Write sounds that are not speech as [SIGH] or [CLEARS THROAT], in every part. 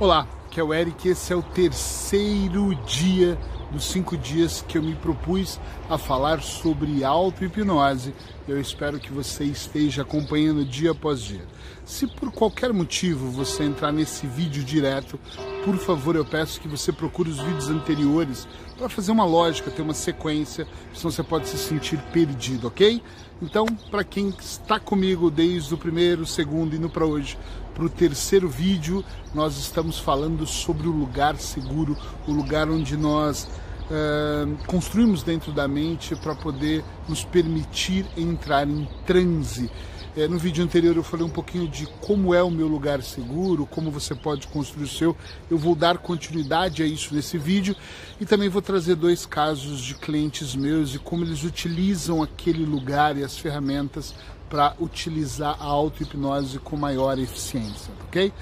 Olá, que é o Eric. Esse é o terceiro dia dos cinco dias que eu me propus a falar sobre auto-hipnose. Eu espero que você esteja acompanhando dia após dia. Se por qualquer motivo você entrar nesse vídeo direto, por favor, eu peço que você procure os vídeos anteriores para fazer uma lógica, ter uma sequência, senão você pode se sentir perdido, ok? Então, para quem está comigo desde o primeiro, segundo e no para hoje, para o terceiro vídeo, nós estamos falando sobre o lugar seguro, o lugar onde nós uh, construímos dentro da mente para poder nos permitir entrar em transe. É, no vídeo anterior eu falei um pouquinho de como é o meu lugar seguro, como você pode construir o seu. Eu vou dar continuidade a isso nesse vídeo e também vou trazer dois casos de clientes meus e como eles utilizam aquele lugar e as ferramentas para utilizar a auto-hipnose com maior eficiência, ok?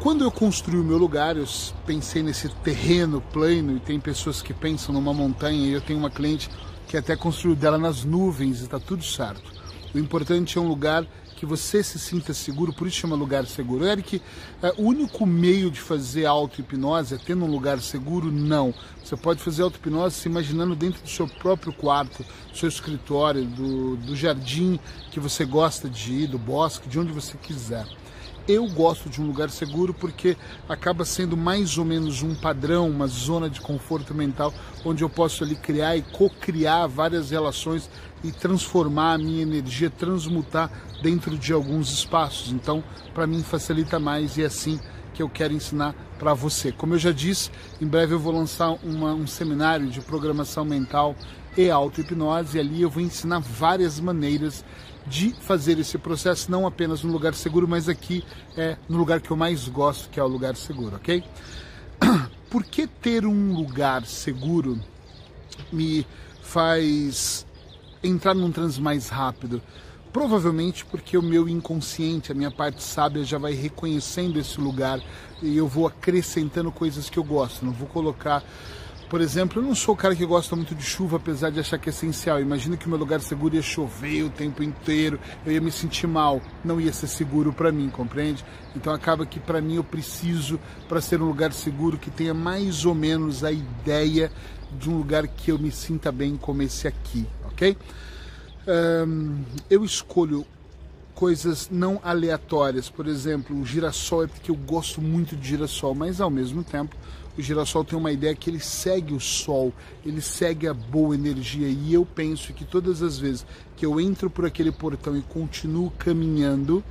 Quando eu construí o meu lugar, eu pensei nesse terreno plano e tem pessoas que pensam numa montanha e eu tenho uma cliente que até construiu dela nas nuvens e está tudo certo. O importante é um lugar que você se sinta seguro, por isso chama lugar seguro. Eric, é, o único meio de fazer auto-hipnose é tendo um lugar seguro? Não. Você pode fazer auto-hipnose se imaginando dentro do seu próprio quarto, do seu escritório, do, do jardim que você gosta de ir, do bosque, de onde você quiser. Eu gosto de um lugar seguro porque acaba sendo mais ou menos um padrão, uma zona de conforto mental, onde eu posso ali criar e co-criar várias relações e transformar a minha energia, transmutar dentro de alguns espaços. Então, para mim facilita mais e é assim que eu quero ensinar para você. Como eu já disse, em breve eu vou lançar uma, um seminário de programação mental e auto-hipnose e ali eu vou ensinar várias maneiras de fazer esse processo, não apenas no lugar seguro, mas aqui é no lugar que eu mais gosto, que é o lugar seguro, ok? [CLEARS THROAT] Por que ter um lugar seguro me faz entrar num transe mais rápido? Provavelmente porque o meu inconsciente, a minha parte sábia já vai reconhecendo esse lugar e eu vou acrescentando coisas que eu gosto. Não vou colocar por exemplo, eu não sou o cara que gosta muito de chuva, apesar de achar que é essencial. Imagina que o meu lugar seguro ia chover o tempo inteiro, eu ia me sentir mal, não ia ser seguro para mim, compreende? Então acaba que para mim eu preciso, para ser um lugar seguro, que tenha mais ou menos a ideia de um lugar que eu me sinta bem como esse aqui, ok? Um, eu escolho coisas não aleatórias. Por exemplo, o girassol é porque eu gosto muito de girassol, mas ao mesmo tempo o girassol tem uma ideia que ele segue o sol, ele segue a boa energia e eu penso que todas as vezes que eu entro por aquele portão e continuo caminhando,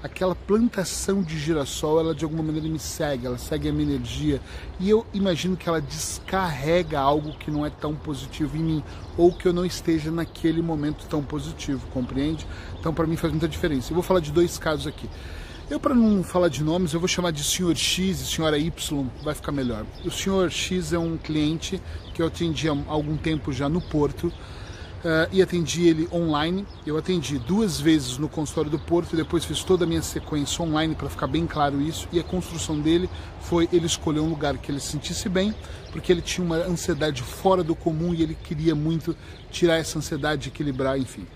aquela plantação de girassol, ela de alguma maneira me segue, ela segue a minha energia e eu imagino que ela descarrega algo que não é tão positivo em mim ou que eu não esteja naquele momento tão positivo, compreende? Então para mim faz muita diferença. Eu vou falar de dois casos aqui. Eu, para não falar de nomes, eu vou chamar de senhor X e senhora Y, vai ficar melhor. O senhor X é um cliente que eu atendi há algum tempo já no Porto uh, e atendi ele online. Eu atendi duas vezes no consultório do Porto e depois fiz toda a minha sequência online para ficar bem claro isso. E a construção dele foi ele escolher um lugar que ele se sentisse bem, porque ele tinha uma ansiedade fora do comum e ele queria muito tirar essa ansiedade, equilibrar, enfim.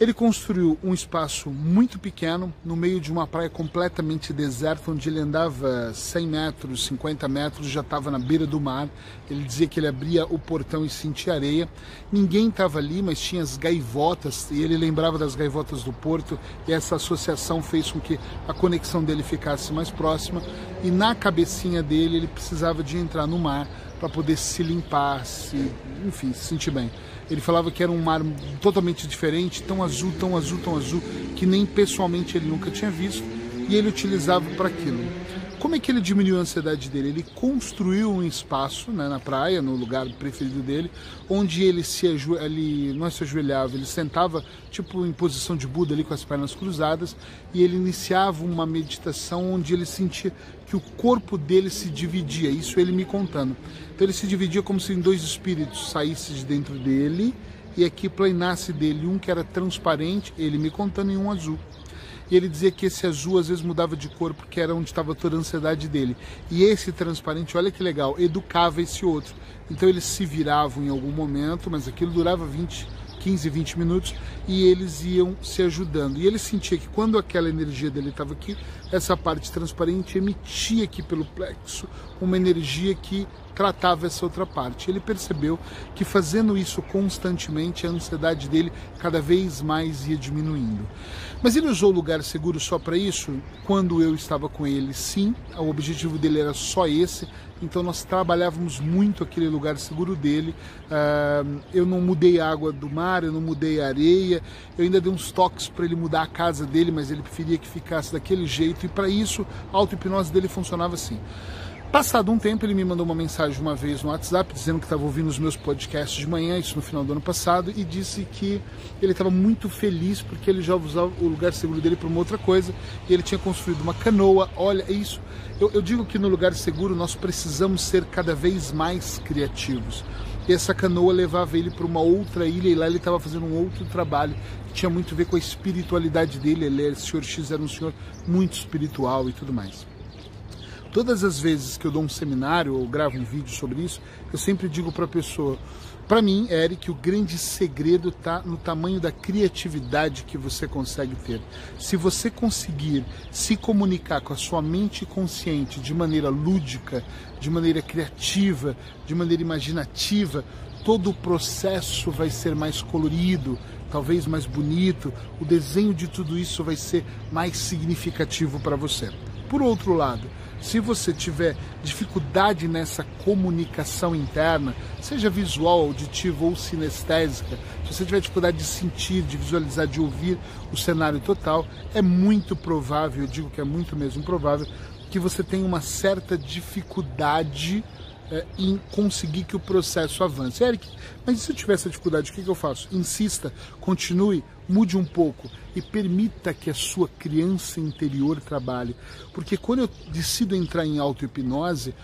Ele construiu um espaço muito pequeno no meio de uma praia completamente deserta, onde ele andava 100 metros, 50 metros, já estava na beira do mar. Ele dizia que ele abria o portão e sentia areia. Ninguém estava ali, mas tinha as gaivotas, e ele lembrava das gaivotas do porto, e essa associação fez com que a conexão dele ficasse mais próxima. E na cabecinha dele, ele precisava de entrar no mar para poder se limpar, se, enfim, se sentir bem. Ele falava que era um mar totalmente diferente, tão azul, tão azul, tão azul, que nem pessoalmente ele nunca tinha visto, e ele utilizava para aquilo. Como é que ele diminuiu a ansiedade dele? Ele construiu um espaço né, na praia, no lugar preferido dele, onde ele se ele não se ajoelhava, ele sentava tipo em posição de Buda ali com as pernas cruzadas e ele iniciava uma meditação onde ele sentia que o corpo dele se dividia, isso ele me contando. Então ele se dividia como se em dois espíritos saíssem de dentro dele e aqui planasse dele um que era transparente, ele me contando, e um azul e ele dizia que esse azul às vezes mudava de cor porque era onde estava toda a ansiedade dele. E esse transparente, olha que legal, educava esse outro. Então eles se viravam em algum momento, mas aquilo durava 20, 15, 20 minutos e eles iam se ajudando. E ele sentia que quando aquela energia dele estava aqui, essa parte transparente emitia aqui pelo plexo uma energia que tratava essa outra parte. Ele percebeu que fazendo isso constantemente, a ansiedade dele cada vez mais ia diminuindo. Mas ele usou o lugar seguro só para isso? Quando eu estava com ele, sim. O objetivo dele era só esse. Então nós trabalhávamos muito aquele lugar seguro dele. Eu não mudei a água do mar, eu não mudei a areia. Eu ainda dei uns toques para ele mudar a casa dele, mas ele preferia que ficasse daquele jeito. E para isso, a auto-hipnose dele funcionava assim. Passado um tempo, ele me mandou uma mensagem uma vez no WhatsApp dizendo que estava ouvindo os meus podcasts de manhã, isso no final do ano passado, e disse que ele estava muito feliz porque ele já usava o lugar seguro dele para uma outra coisa e ele tinha construído uma canoa. Olha, é isso. Eu, eu digo que no lugar seguro nós precisamos ser cada vez mais criativos. E essa canoa levava ele para uma outra ilha e lá ele estava fazendo um outro trabalho que tinha muito a ver com a espiritualidade dele. Ele, o Sr. X era um senhor muito espiritual e tudo mais. Todas as vezes que eu dou um seminário ou gravo um vídeo sobre isso, eu sempre digo para a pessoa: para mim, Eric, o grande segredo está no tamanho da criatividade que você consegue ter. Se você conseguir se comunicar com a sua mente consciente de maneira lúdica, de maneira criativa, de maneira imaginativa, todo o processo vai ser mais colorido, talvez mais bonito, o desenho de tudo isso vai ser mais significativo para você. Por outro lado, se você tiver dificuldade nessa comunicação interna, seja visual, auditiva ou sinestésica, se você tiver dificuldade de sentir, de visualizar, de ouvir o cenário total, é muito provável, eu digo que é muito mesmo provável, que você tenha uma certa dificuldade é, em conseguir que o processo avance. Eric, mas se eu tiver essa dificuldade, o que, que eu faço? Insista, continue, mude um pouco e permita que a sua criança interior trabalhe. Porque quando eu decido entrar em auto-hipnose,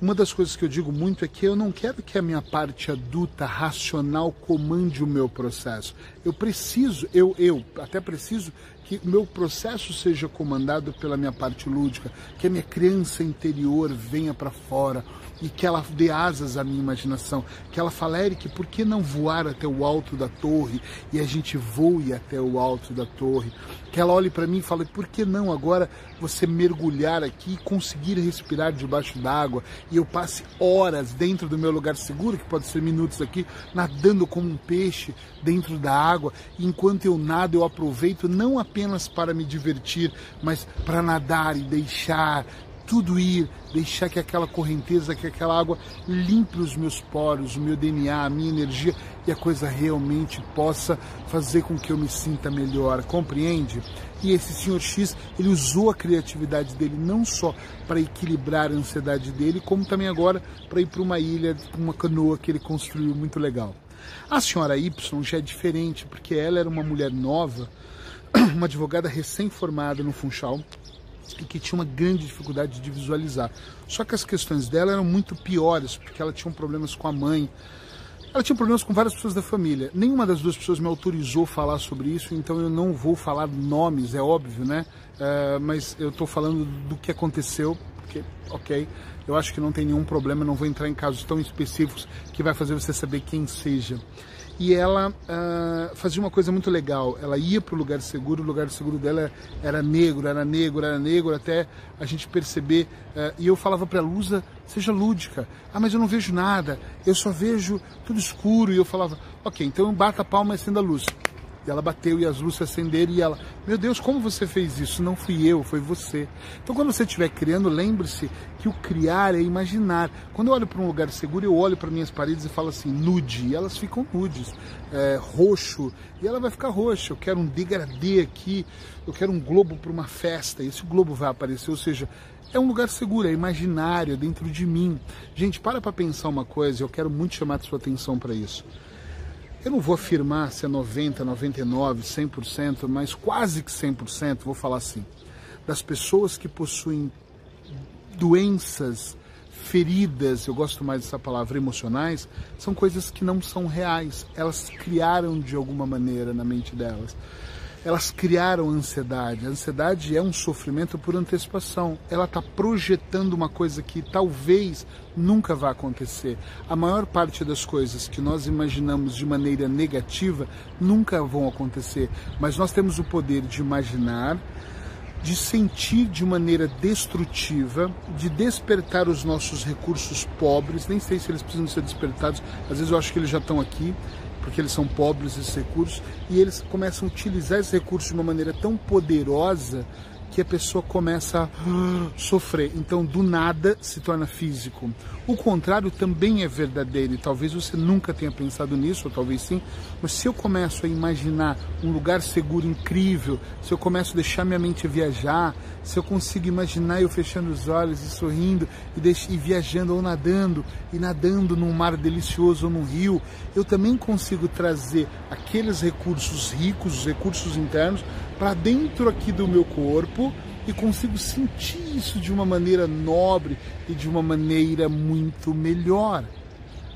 uma das coisas que eu digo muito é que eu não quero que a minha parte adulta, racional, comande o meu processo. Eu preciso, eu, eu até preciso que o meu processo seja comandado pela minha parte lúdica, que a minha criança interior venha para fora, e que ela dê asas à minha imaginação, que ela fale, Eric, por que não voar até o alto da torre e a gente voe até o alto da torre? Que ela olhe para mim e fale, por que não agora você mergulhar aqui e conseguir respirar debaixo d'água e eu passe horas dentro do meu lugar seguro, que pode ser minutos aqui, nadando como um peixe dentro da água, e enquanto eu nado eu aproveito não apenas para me divertir, mas para nadar e deixar tudo ir, deixar que aquela correnteza, que aquela água limpe os meus poros, o meu DNA, a minha energia e a coisa realmente possa fazer com que eu me sinta melhor, compreende? E esse senhor X, ele usou a criatividade dele não só para equilibrar a ansiedade dele, como também agora para ir para uma ilha, uma canoa que ele construiu muito legal. A senhora Y já é diferente, porque ela era uma mulher nova, [CLEARS THROAT] uma advogada recém-formada no Funchal, que tinha uma grande dificuldade de visualizar. Só que as questões dela eram muito piores, porque ela tinha problemas com a mãe, ela tinha problemas com várias pessoas da família. Nenhuma das duas pessoas me autorizou a falar sobre isso, então eu não vou falar nomes, é óbvio, né? Uh, mas eu estou falando do que aconteceu, porque, ok, eu acho que não tem nenhum problema, não vou entrar em casos tão específicos que vai fazer você saber quem seja e ela uh, fazia uma coisa muito legal. Ela ia para o lugar seguro, o lugar seguro dela era negro, era negro, era negro, até a gente perceber. Uh, e eu falava para a Lusa, seja lúdica. Ah, mas eu não vejo nada, eu só vejo tudo escuro. E eu falava, ok, então bata a palma e acenda a luz. E ela bateu e as luzes acenderam e ela, meu Deus, como você fez isso? Não fui eu, foi você. Então quando você estiver criando, lembre-se que o criar é imaginar. Quando eu olho para um lugar seguro, eu olho para minhas paredes e falo assim, nude, e elas ficam nudes, é, roxo, e ela vai ficar roxa. Eu quero um degradê aqui, eu quero um globo para uma festa, e esse globo vai aparecer, ou seja, é um lugar seguro, é imaginário, é dentro de mim. Gente, para para pensar uma coisa, eu quero muito chamar a sua atenção para isso. Eu não vou afirmar se é 90, 99, 100%, mas quase que 100%, vou falar assim, das pessoas que possuem doenças, feridas, eu gosto mais dessa palavra, emocionais, são coisas que não são reais. Elas criaram de alguma maneira na mente delas. Elas criaram ansiedade. A ansiedade é um sofrimento por antecipação. Ela está projetando uma coisa que talvez nunca vá acontecer. A maior parte das coisas que nós imaginamos de maneira negativa nunca vão acontecer, mas nós temos o poder de imaginar, de sentir de maneira destrutiva, de despertar os nossos recursos pobres. Nem sei se eles precisam ser despertados, às vezes eu acho que eles já estão aqui porque eles são pobres esses recursos, e eles começam a utilizar esses recursos de uma maneira tão poderosa que a pessoa começa a sofrer. Então, do nada se torna físico. O contrário também é verdadeiro, e talvez você nunca tenha pensado nisso, ou talvez sim, mas se eu começo a imaginar um lugar seguro incrível, se eu começo a deixar minha mente viajar, se eu consigo imaginar eu fechando os olhos e sorrindo e, e viajando ou nadando, e nadando num mar delicioso ou num rio, eu também consigo trazer aqueles recursos ricos, os recursos internos, para dentro aqui do meu corpo e consigo sentir isso de uma maneira nobre e de uma maneira muito melhor.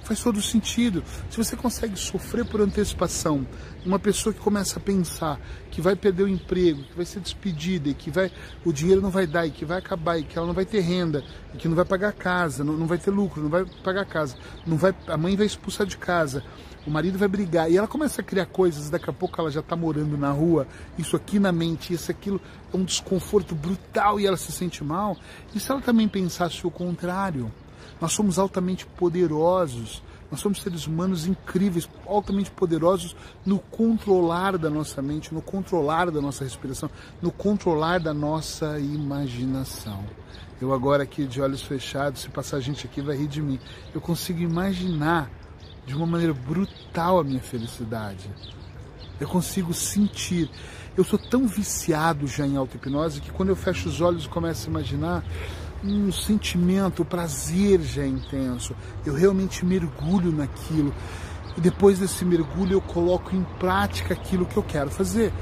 Faz todo sentido. Se você consegue sofrer por antecipação, uma pessoa que começa a pensar que vai perder o emprego, que vai ser despedida e que vai, o dinheiro não vai dar e que vai acabar e que ela não vai ter renda e que não vai pagar casa, não, não vai ter lucro, não vai pagar casa, não vai, a mãe vai expulsar de casa, o marido vai brigar e ela começa a criar coisas, daqui a pouco ela já está morando na rua, isso aqui na mente, isso aquilo é um desconforto brutal e ela se sente mal. E se ela também pensasse o contrário? Nós somos altamente poderosos, nós somos seres humanos incríveis, altamente poderosos no controlar da nossa mente, no controlar da nossa respiração, no controlar da nossa imaginação. Eu agora aqui de olhos fechados, se passar gente aqui vai rir de mim. Eu consigo imaginar de uma maneira brutal a minha felicidade. Eu consigo sentir. Eu sou tão viciado já em auto-hipnose que quando eu fecho os olhos e começo a imaginar, um sentimento, o prazer já é intenso. Eu realmente mergulho naquilo. E depois desse mergulho eu coloco em prática aquilo que eu quero fazer.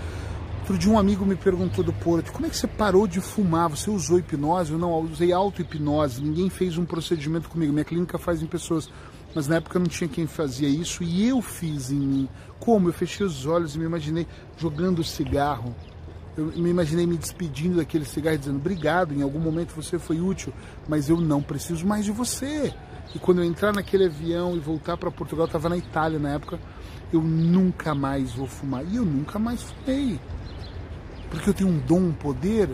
Outro dia um amigo me perguntou do Porto, como é que você parou de fumar? Você usou hipnose? Eu não, eu usei auto-hipnose. Ninguém fez um procedimento comigo. Minha clínica faz em pessoas mas na época não tinha quem fazia isso e eu fiz em mim. Como? Eu fechei os olhos e me imaginei jogando cigarro. Eu me imaginei me despedindo daquele cigarro dizendo obrigado, em algum momento você foi útil, mas eu não preciso mais de você. E quando eu entrar naquele avião e voltar para Portugal, estava na Itália na época, eu nunca mais vou fumar. E eu nunca mais fumei. Porque eu tenho um dom, um poder,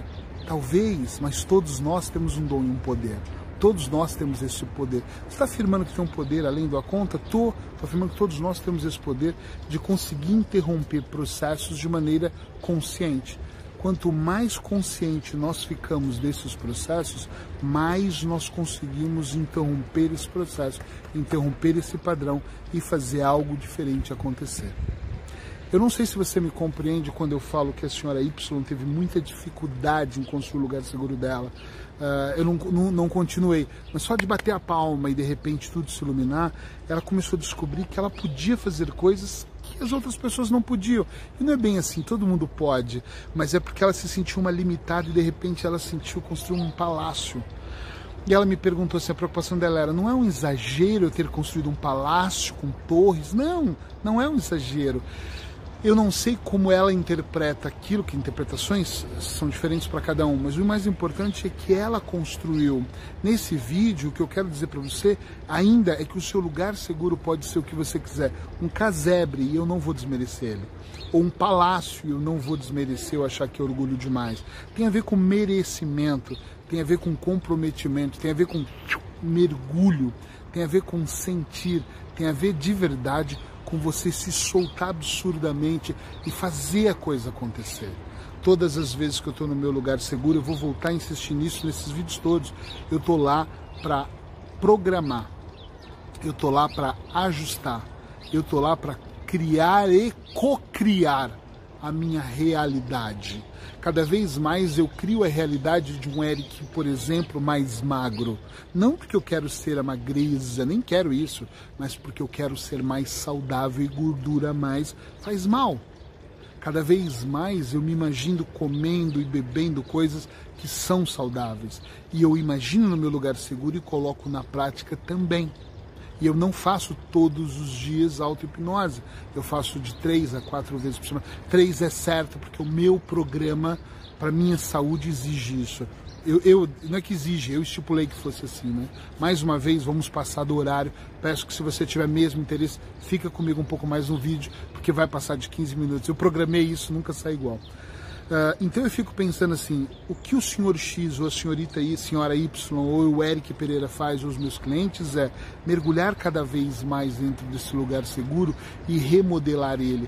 talvez, mas todos nós temos um dom e um poder. Todos nós temos esse poder. Você está afirmando que tem um poder além da conta? Estou. Estou afirmando que todos nós temos esse poder de conseguir interromper processos de maneira consciente. Quanto mais consciente nós ficamos desses processos, mais nós conseguimos interromper esse processo, interromper esse padrão e fazer algo diferente acontecer. Eu não sei se você me compreende quando eu falo que a senhora Y teve muita dificuldade em construir o lugar seguro dela. Uh, eu não, não, não, continuei, mas só de bater a palma e de repente tudo se iluminar, ela começou a descobrir que ela podia fazer coisas que as outras pessoas não podiam. E não é bem assim, todo mundo pode, mas é porque ela se sentiu uma limitada e de repente ela sentiu construir um palácio. E ela me perguntou se a preocupação dela era: não é um exagero eu ter construído um palácio com torres? Não, não é um exagero. Eu não sei como ela interpreta aquilo, que interpretações são diferentes para cada um, mas o mais importante é que ela construiu. Nesse vídeo, o que eu quero dizer para você ainda é que o seu lugar seguro pode ser o que você quiser. Um casebre, e eu não vou desmerecer ele. Ou um palácio, e eu não vou desmerecer ou achar que é orgulho demais. Tem a ver com merecimento, tem a ver com comprometimento, tem a ver com mergulho, tem a ver com sentir, tem a ver de verdade com você se soltar absurdamente e fazer a coisa acontecer. Todas as vezes que eu estou no meu lugar seguro, eu vou voltar a insistir nisso nesses vídeos todos. Eu estou lá para programar, eu estou lá para ajustar, eu estou lá para criar e co-criar a minha realidade. Cada vez mais eu crio a realidade de um Eric, por exemplo, mais magro. Não porque eu quero ser a magreza, nem quero isso, mas porque eu quero ser mais saudável e gordura mais faz mal. Cada vez mais eu me imagino comendo e bebendo coisas que são saudáveis. E eu imagino no meu lugar seguro e coloco na prática também. E eu não faço todos os dias auto-hipnose. Eu faço de três a quatro vezes por semana. Três é certo, porque o meu programa, para minha saúde, exige isso. Eu, eu, não é que exige, eu estipulei que fosse assim, né? Mais uma vez, vamos passar do horário. Peço que se você tiver mesmo interesse, fica comigo um pouco mais no vídeo, porque vai passar de 15 minutos. Eu programei isso, nunca sai igual. Uh, então eu fico pensando assim, o que o senhor X ou a senhorita Y, senhora Y ou o Eric Pereira faz aos meus clientes é mergulhar cada vez mais dentro desse lugar seguro e remodelar ele.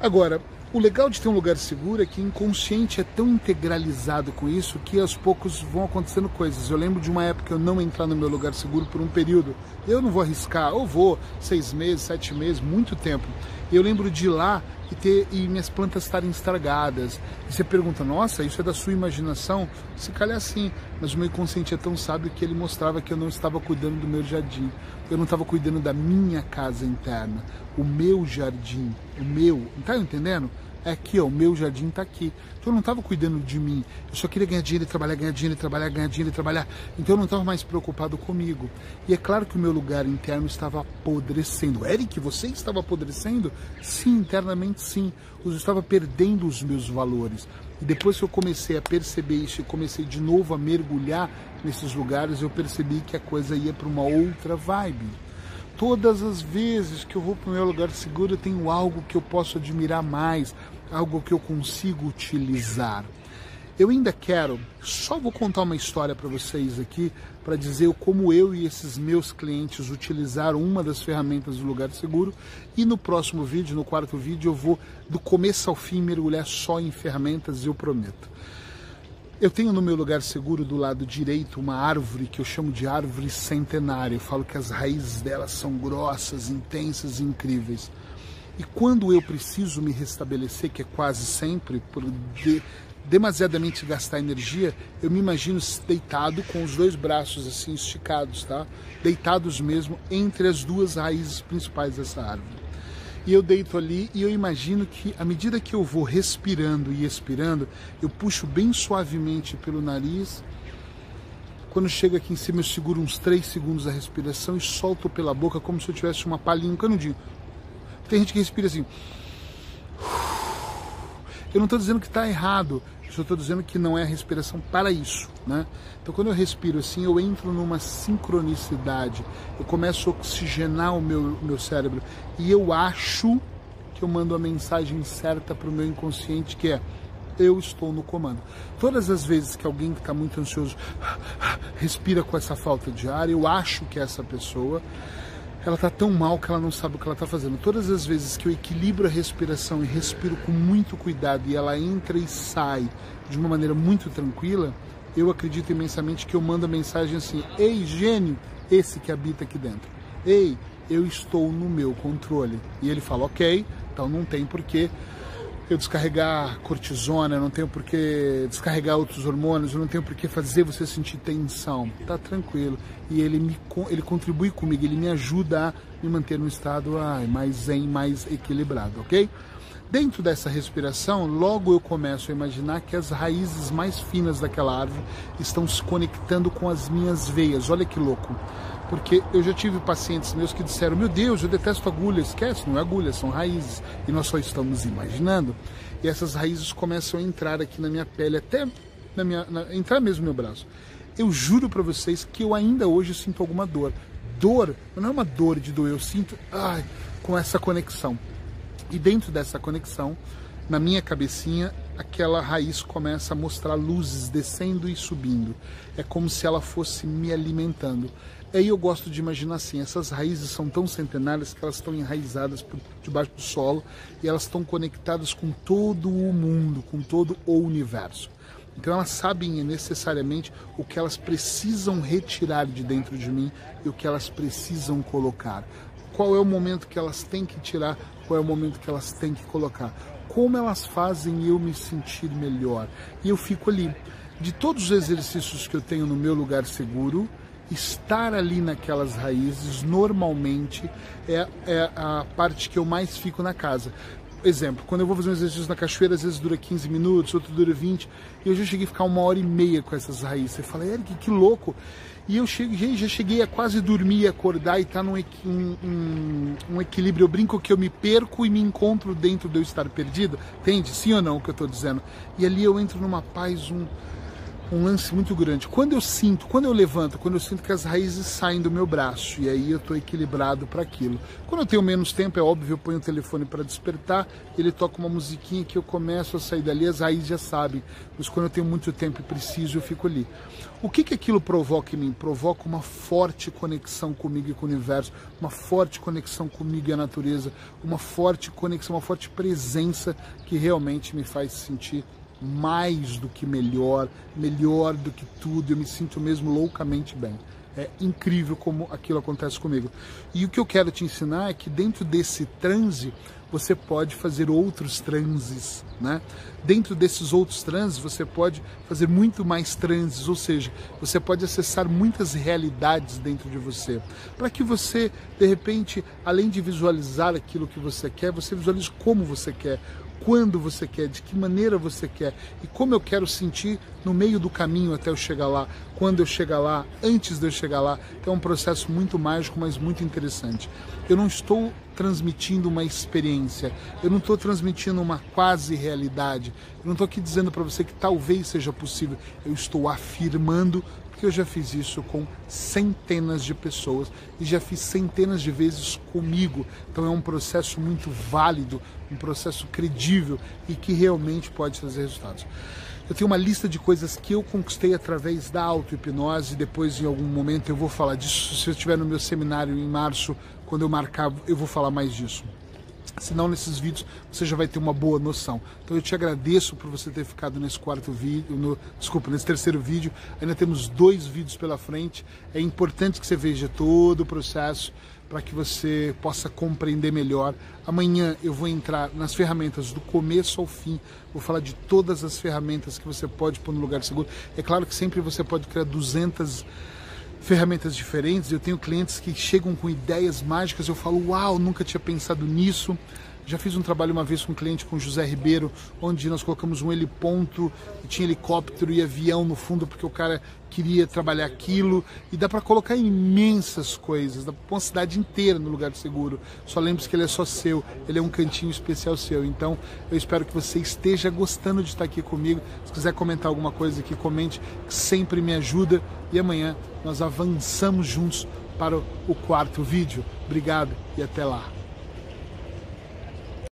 Agora, o legal de ter um lugar seguro é que o inconsciente é tão integralizado com isso que aos poucos vão acontecendo coisas. Eu lembro de uma época eu não entrar no meu lugar seguro por um período. Eu não vou arriscar, ou vou seis meses, sete meses, muito tempo. Eu lembro de ir lá e, ter, e minhas plantas estarem estragadas. E você pergunta, nossa, isso é da sua imaginação? Se calhar sim, mas o meu inconsciente é tão sábio que ele mostrava que eu não estava cuidando do meu jardim. Eu não estava cuidando da minha casa interna, o meu jardim, o meu. Tá entendendo? É aqui, ó, o meu jardim está aqui. Então eu não estava cuidando de mim. Eu só queria ganhar dinheiro e trabalhar, ganhar dinheiro e trabalhar, ganhar dinheiro e trabalhar. Então eu não estava mais preocupado comigo. E é claro que o meu lugar interno estava apodrecendo. Eric, você estava apodrecendo? Sim, internamente sim. Eu estava perdendo os meus valores. E depois que eu comecei a perceber isso e comecei de novo a mergulhar nesses lugares, eu percebi que a coisa ia para uma outra vibe. Todas as vezes que eu vou para o meu lugar seguro, eu tenho algo que eu posso admirar mais, algo que eu consigo utilizar. Eu ainda quero, só vou contar uma história para vocês aqui, para dizer como eu e esses meus clientes utilizaram uma das ferramentas do Lugar Seguro. E no próximo vídeo, no quarto vídeo, eu vou do começo ao fim mergulhar só em ferramentas, eu prometo. Eu tenho no meu lugar seguro do lado direito uma árvore que eu chamo de árvore centenária. Eu falo que as raízes dela são grossas, intensas e incríveis. E quando eu preciso me restabelecer, que é quase sempre, por de, demasiadamente gastar energia, eu me imagino deitado com os dois braços assim esticados, tá? Deitados mesmo entre as duas raízes principais dessa árvore e eu deito ali e eu imagino que à medida que eu vou respirando e expirando, eu puxo bem suavemente pelo nariz. Quando chega aqui em cima, eu seguro uns 3 segundos a respiração e solto pela boca como se eu tivesse uma palhinha, um canudinho. Tem gente que respira assim. Eu não estou dizendo que está errado, eu estou dizendo que não é a respiração para isso, né? Então quando eu respiro assim, eu entro numa sincronicidade, eu começo a oxigenar o meu, meu cérebro e eu acho que eu mando a mensagem certa para o meu inconsciente que é eu estou no comando. Todas as vezes que alguém que está muito ansioso respira com essa falta de ar, eu acho que é essa pessoa ela está tão mal que ela não sabe o que ela está fazendo. Todas as vezes que eu equilibro a respiração e respiro com muito cuidado e ela entra e sai de uma maneira muito tranquila, eu acredito imensamente que eu mando a mensagem assim: Ei, gênio, esse que habita aqui dentro. Ei, eu estou no meu controle. E ele fala: Ok, então não tem porquê eu descarregar cortisona, eu não tenho por que descarregar outros hormônios, eu não tenho por que fazer você sentir tensão. Tá tranquilo. E ele me ele contribui comigo, ele me ajuda a me manter no estado ai, mais zen, mais equilibrado, ok? Dentro dessa respiração, logo eu começo a imaginar que as raízes mais finas daquela árvore estão se conectando com as minhas veias. Olha que louco porque eu já tive pacientes meus que disseram: Meu Deus, eu detesto agulha. Esquece, não é agulha, são raízes. E nós só estamos imaginando. E essas raízes começam a entrar aqui na minha pele, até na minha, na, entrar mesmo no meu braço. Eu juro para vocês que eu ainda hoje sinto alguma dor. Dor, não é uma dor de doer, eu sinto ai, com essa conexão. E dentro dessa conexão, na minha cabecinha, aquela raiz começa a mostrar luzes descendo e subindo. É como se ela fosse me alimentando. Aí eu gosto de imaginar assim, essas raízes são tão centenárias que elas estão enraizadas por debaixo do solo e elas estão conectadas com todo o mundo, com todo o universo. Então elas sabem necessariamente o que elas precisam retirar de dentro de mim e o que elas precisam colocar. Qual é o momento que elas têm que tirar, qual é o momento que elas têm que colocar. Como elas fazem eu me sentir melhor. E eu fico ali. De todos os exercícios que eu tenho no meu lugar seguro, estar ali naquelas raízes normalmente é, é a parte que eu mais fico na casa. exemplo, quando eu vou fazer um exercício na cachoeira, às vezes dura 15 minutos, outro dura 20, e eu já cheguei a ficar uma hora e meia com essas raízes. Eu falei, Eric, que louco! E eu cheguei, já cheguei a quase dormir acordar e estar tá num um, um, um, equilíbrio. Eu brinco que eu me perco e me encontro dentro de eu estar perdido. Entende? Sim ou não o que eu estou dizendo? E ali eu entro numa paz, um, um lance muito grande. Quando eu sinto, quando eu levanto, quando eu sinto que as raízes saem do meu braço e aí eu estou equilibrado para aquilo. Quando eu tenho menos tempo, é óbvio, eu ponho o telefone para despertar, ele toca uma musiquinha que eu começo a sair dali, as raízes já sabem. Mas quando eu tenho muito tempo e preciso, eu fico ali. O que que aquilo provoca em mim? Provoca uma forte conexão comigo e com o universo, uma forte conexão comigo e a natureza, uma forte conexão, uma forte presença que realmente me faz sentir mais do que melhor, melhor do que tudo, eu me sinto mesmo loucamente bem. É incrível como aquilo acontece comigo. E o que eu quero te ensinar é que dentro desse transe você pode fazer outros transes, né? Dentro desses outros transes você pode fazer muito mais transes, ou seja, você pode acessar muitas realidades dentro de você, para que você, de repente, além de visualizar aquilo que você quer, você visualize como você quer, quando você quer, de que maneira você quer e como eu quero sentir no meio do caminho até eu chegar lá, quando eu chegar lá, antes de eu chegar lá. Então é um processo muito mágico, mas muito interessante. Eu não estou transmitindo uma experiência, eu não estou transmitindo uma quase realidade, eu não estou aqui dizendo para você que talvez seja possível, eu estou afirmando porque eu já fiz isso com centenas de pessoas e já fiz centenas de vezes comigo. Então é um processo muito válido, um processo credível e que realmente pode trazer resultados. Eu tenho uma lista de coisas que eu conquistei através da auto-hipnose. Depois, em algum momento, eu vou falar disso. Se eu estiver no meu seminário em março, quando eu marcar, eu vou falar mais disso. Senão, nesses vídeos, você já vai ter uma boa noção. Então, eu te agradeço por você ter ficado nesse quarto vídeo, no, desculpa, nesse terceiro vídeo. Ainda temos dois vídeos pela frente. É importante que você veja todo o processo para que você possa compreender melhor. Amanhã eu vou entrar nas ferramentas do começo ao fim, vou falar de todas as ferramentas que você pode pôr no lugar seguro. É claro que sempre você pode criar 200 ferramentas diferentes. Eu tenho clientes que chegam com ideias mágicas, eu falo, uau, nunca tinha pensado nisso. Já fiz um trabalho uma vez com um cliente, com José Ribeiro, onde nós colocamos um heliponto, tinha helicóptero e avião no fundo, porque o cara queria trabalhar aquilo. E dá para colocar imensas coisas, dá para uma cidade inteira no lugar seguro. Só lembre-se que ele é só seu, ele é um cantinho especial seu. Então eu espero que você esteja gostando de estar aqui comigo. Se quiser comentar alguma coisa aqui, comente, que sempre me ajuda. E amanhã nós avançamos juntos para o quarto vídeo. Obrigado e até lá.